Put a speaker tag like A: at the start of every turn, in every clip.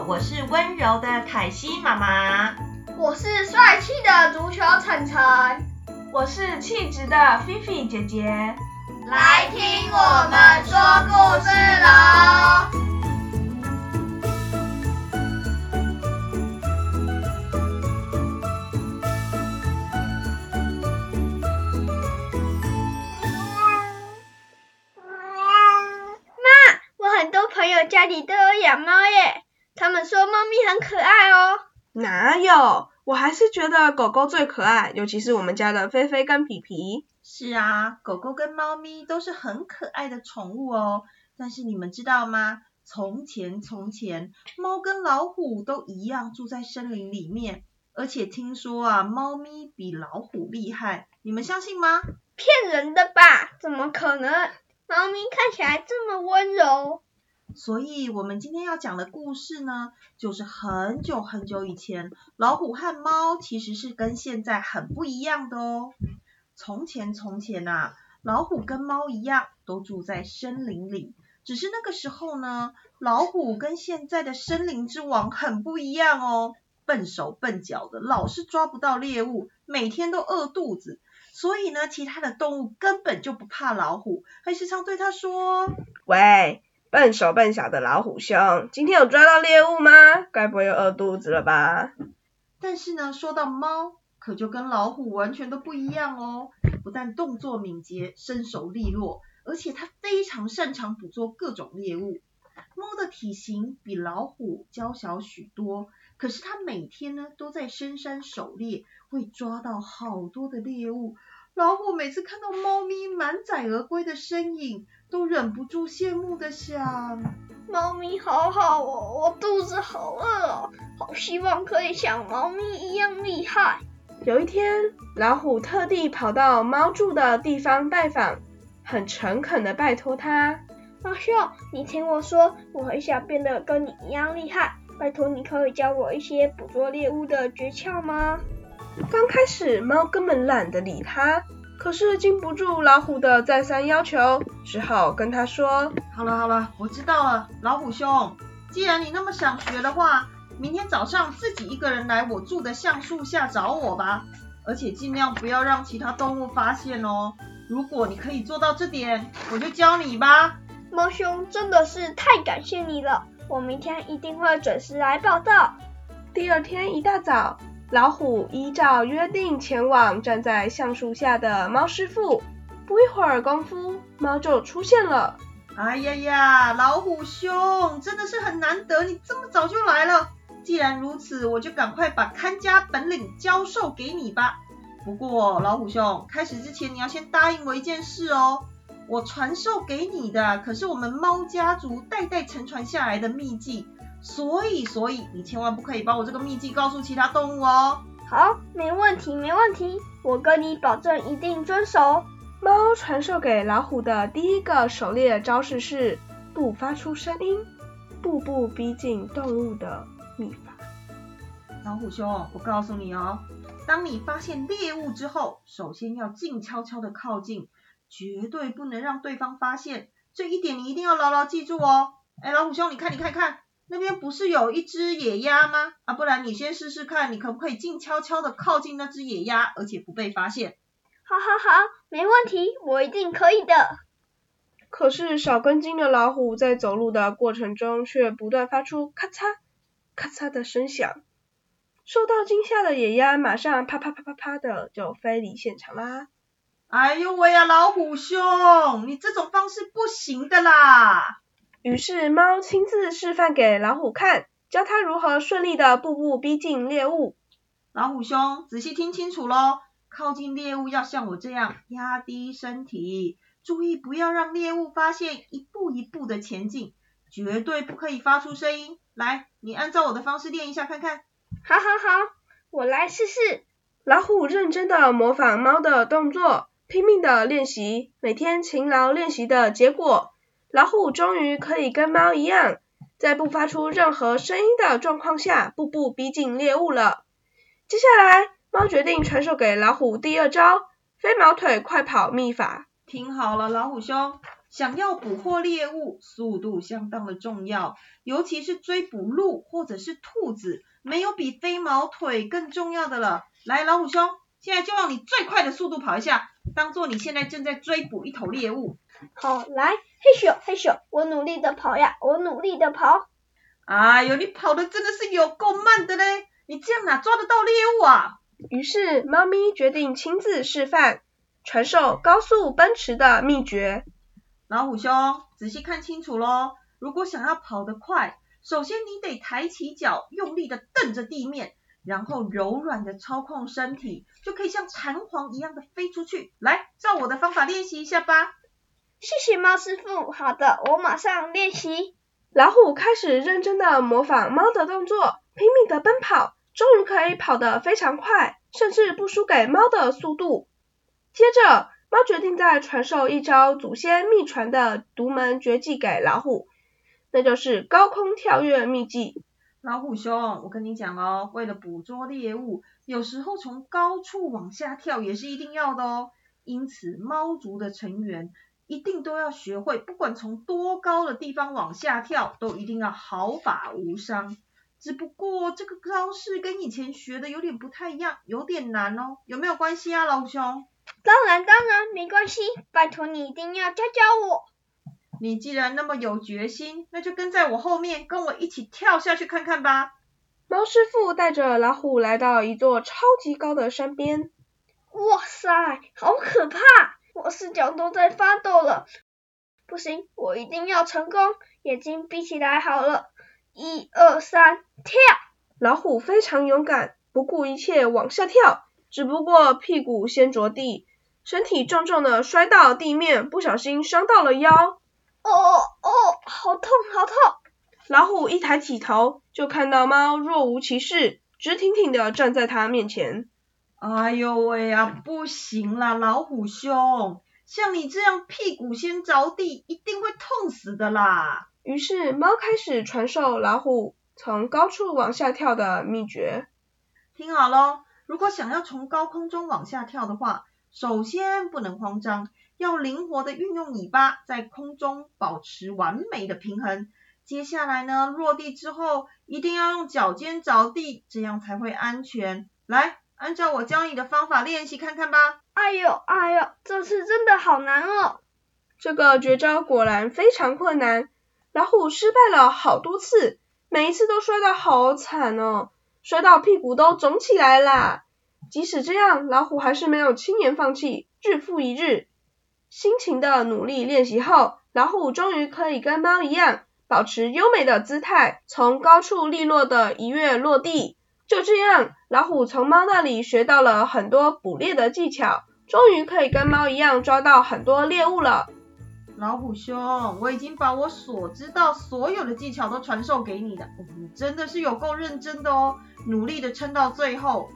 A: 好，我是温柔的凯西妈妈。
B: 我是帅气的足球晨晨。
C: 我是气质的菲菲姐姐。
B: 来听我们说故事喽！妈，我很多朋友家里都有养猫耶，他们说猫咪很可爱哦。
C: 哪有？我还是觉得狗狗最可爱，尤其是我们家的菲菲跟皮皮。
A: 是啊，狗狗跟猫咪都是很可爱的宠物哦。但是你们知道吗？从前从前，猫跟老虎都一样住在森林里面，而且听说啊，猫咪比老虎厉害，你们相信吗？
B: 骗人的吧？怎么可能？猫咪看起来这么温柔。
A: 所以，我们今天要讲的故事呢，就是很久很久以前，老虎和猫其实是跟现在很不一样的哦。从前从前呐，老虎跟猫一样，都住在森林里。只是那个时候呢，老虎跟现在的森林之王很不一样哦，笨手笨脚的，老是抓不到猎物，每天都饿肚子。所以呢，其他的动物根本就不怕老虎，还时常对他说：“
C: 喂。”笨手笨脚的老虎兄，今天有抓到猎物吗？该不会又饿肚子了吧？
A: 但是呢，说到猫，可就跟老虎完全都不一样哦。不但动作敏捷、身手利落，而且它非常擅长捕捉各种猎物。猫的体型比老虎娇小许多，可是它每天呢都在深山狩猎，会抓到好多的猎物。老虎每次看到猫咪满载而归的身影，都忍不住羡慕的想：
B: 猫咪好好哦，我肚子好饿哦，好希望可以像猫咪一样厉害。
C: 有一天，老虎特地跑到猫住的地方拜访，很诚恳的拜托他：
B: 老兄，你听我说，我很想变得跟你一样厉害，拜托你可以教我一些捕捉猎物的诀窍吗？
C: 刚开始，猫根本懒得理它。可是经不住老虎的再三要求，只好跟他说：“
A: 好了好了，我知道了，老虎兄，既然你那么想学的话，明天早上自己一个人来我住的橡树下找我吧，而且尽量不要让其他动物发现哦。如果你可以做到这点，我就教你吧。”
B: 猫兄真的是太感谢你了，我明天一定会准时来报道。
C: 第二天一大早。老虎依照约定前往站在橡树下的猫师傅，不一会儿功夫，猫就出现了。
A: 哎呀呀，老虎兄，真的是很难得，你这么早就来了。既然如此，我就赶快把看家本领教授给你吧。不过，老虎兄，开始之前你要先答应我一件事哦。我传授给你的可是我们猫家族代代承传下来的秘技。所以，所以你千万不可以把我这个秘籍告诉其他动物哦。
B: 好，没问题，没问题，我跟你保证一定遵守。
C: 猫传授给老虎的第一个狩猎招式是不发出声音，步步逼近动物的秘法。
A: 老虎兄，我告诉你哦，当你发现猎物之后，首先要静悄悄的靠近，绝对不能让对方发现。这一点你一定要牢牢记住哦。哎，老虎兄，你看，你看，看。那边不是有一只野鸭吗？啊，不然你先试试看，你可不可以静悄悄的靠近那只野鸭，而且不被发现？
B: 好好好，没问题，我一定可以的。
C: 可是少根筋的老虎在走路的过程中却不断发出咔嚓咔嚓的声响，受到惊吓的野鸭马上啪啪啪啪啪的就飞离现场啦。
A: 哎呦喂呀，老虎兄，你这种方式不行的啦！
C: 于是猫亲自示范给老虎看，教它如何顺利的步步逼近猎物。
A: 老虎兄，仔细听清楚喽！靠近猎物要像我这样压低身体，注意不要让猎物发现，一步一步的前进，绝对不可以发出声音。来，你按照我的方式练一下看看。
B: 好好好，我来试试。
C: 老虎认真的模仿猫的动作，拼命的练习，每天勤劳练习的结果。老虎终于可以跟猫一样，在不发出任何声音的状况下，步步逼近猎物了。接下来，猫决定传授给老虎第二招——飞毛腿快跑秘法。
A: 听好了，老虎兄，想要捕获猎物，速度相当的重要，尤其是追捕鹿或者是兔子，没有比飞毛腿更重要的了。来，老虎兄，现在就用你最快的速度跑一下，当做你现在正在追捕一头猎物。
B: 好，来，嘿咻嘿咻，我努力的跑呀，我努力的跑。
A: 哎呦，你跑的真的是有够慢的嘞！你这样哪抓得到猎物啊？
C: 于是，猫咪决定亲自示范，传授高速奔驰的秘诀。
A: 老虎兄，仔细看清楚喽！如果想要跑得快，首先你得抬起脚，用力的蹬着地面，然后柔软的操控身体，就可以像弹簧一样的飞出去。来，照我的方法练习一下吧。
B: 谢谢猫师傅，好的，我马上练习。
C: 老虎开始认真的模仿猫的动作，拼命的奔跑，终于可以跑得非常快，甚至不输给猫的速度。接着，猫决定再传授一招祖先秘传的独门绝技给老虎，那就是高空跳跃秘技。
A: 老虎兄，我跟你讲哦，为了捕捉猎物，有时候从高处往下跳也是一定要的哦。因此，猫族的成员一定都要学会，不管从多高的地方往下跳，都一定要毫发无伤。只不过这个招式跟以前学的有点不太一样，有点难哦。有没有关系啊，老虎兄？
B: 当然当然没关系，拜托你一定要教教我。
A: 你既然那么有决心，那就跟在我后面，跟我一起跳下去看看吧。
C: 猫师傅带着老虎来到一座超级高的山边。
B: 哇塞，好可怕！我四脚都在发抖了。不行，我一定要成功。眼睛闭起来好了，一二三，跳！
C: 老虎非常勇敢，不顾一切往下跳。只不过屁股先着地，身体重重的摔到地面，不小心伤到了腰。
B: 哦哦，好痛好痛！
C: 老虎一抬起头，就看到猫若无其事，直挺挺的站在它面前。
A: 哎呦喂呀，不行啦，老虎兄，像你这样屁股先着地，一定会痛死的啦。
C: 于是猫开始传授老虎从高处往下跳的秘诀。
A: 听好喽。如果想要从高空中往下跳的话，首先不能慌张，要灵活的运用尾巴在空中保持完美的平衡。接下来呢，落地之后一定要用脚尖着地，这样才会安全。来，按照我教你的方法练习看看吧。
B: 哎呦哎呦，这次真的好难哦！
C: 这个绝招果然非常困难，老虎失败了好多次，每一次都摔得好惨哦。摔到屁股都肿起来啦！即使这样，老虎还是没有轻言放弃，日复一日，辛勤的努力练习后，老虎终于可以跟猫一样，保持优美的姿态，从高处利落的一跃落地。就这样，老虎从猫那里学到了很多捕猎的技巧，终于可以跟猫一样抓到很多猎物了。
A: 老虎兄，我已经把我所知道所有的技巧都传授给你了，你真的是有够认真的哦，努力的撑到最后。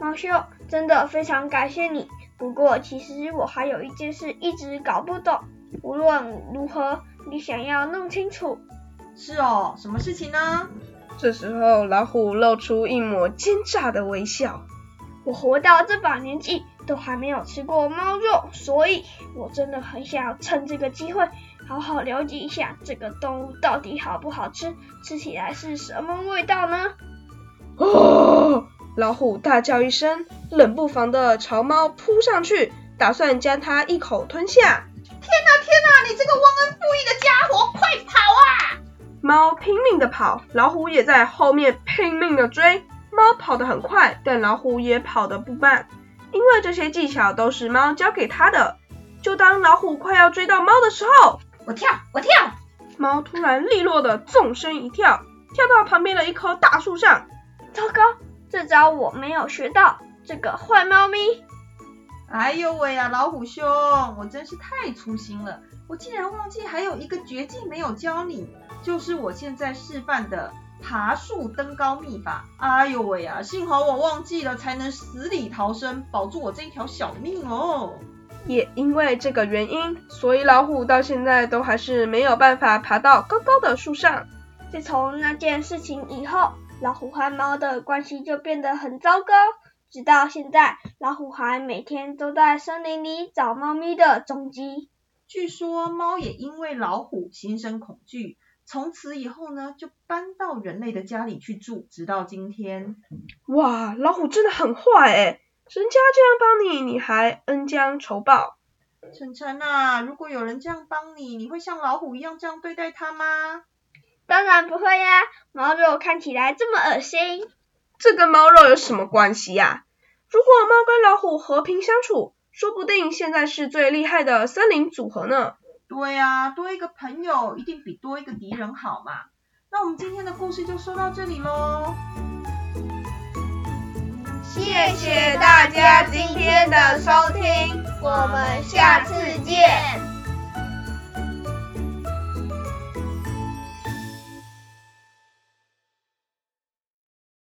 B: 猫兄，真的非常感谢你。不过其实我还有一件事一直搞不懂，无论如何，你想要弄清楚。
A: 是哦，什么事情呢？
C: 这时候老虎露出一抹奸诈的微笑。
B: 我活到这把年纪。都还没有吃过猫肉，所以我真的很想要趁这个机会，好好了解一下这个动物到底好不好吃，吃起来是什么味道呢？
C: 哦！老虎大叫一声，冷不防的朝猫扑上去，打算将它一口吞下。
A: 天哪，天哪！你这个忘恩负义的家伙，快跑啊！
C: 猫拼命的跑，老虎也在后面拼命的追。猫跑得很快，但老虎也跑得不慢。因为这些技巧都是猫教给它的，就当老虎快要追到猫的时候，
A: 我跳，我跳，
C: 猫突然利落的纵身一跳，跳到旁边的一棵大树上。
B: 糟糕，这招我没有学到，这个坏猫咪！
A: 哎呦喂呀，老虎兄，我真是太粗心了，我竟然忘记还有一个绝技没有教你，就是我现在示范的。爬树登高秘法，哎呦喂呀！幸好我忘记了，才能死里逃生，保住我这一条小命哦。
C: 也因为这个原因，所以老虎到现在都还是没有办法爬到高高的树上。
B: 自从那件事情以后，老虎和猫的关系就变得很糟糕。直到现在，老虎还每天都在森林里找猫咪的踪迹。
A: 据说猫也因为老虎心生恐惧，从此以后呢，就搬到人类的家里去住，直到今天。
C: 哇，老虎真的很坏诶，人家这样帮你，你还恩将仇报。
A: 晨晨啊，如果有人这样帮你，你会像老虎一样这样对待他吗？
B: 当然不会呀，猫肉看起来这么恶心。
C: 这跟猫肉有什么关系呀？如果猫跟老虎和平相处，说不定现在是最厉害的森林组合呢。
A: 对呀，多一个朋友一定比多一个敌人好嘛。那我们今天的故事就说到这里喽。
B: 谢谢大家今天的收听，我们下次见。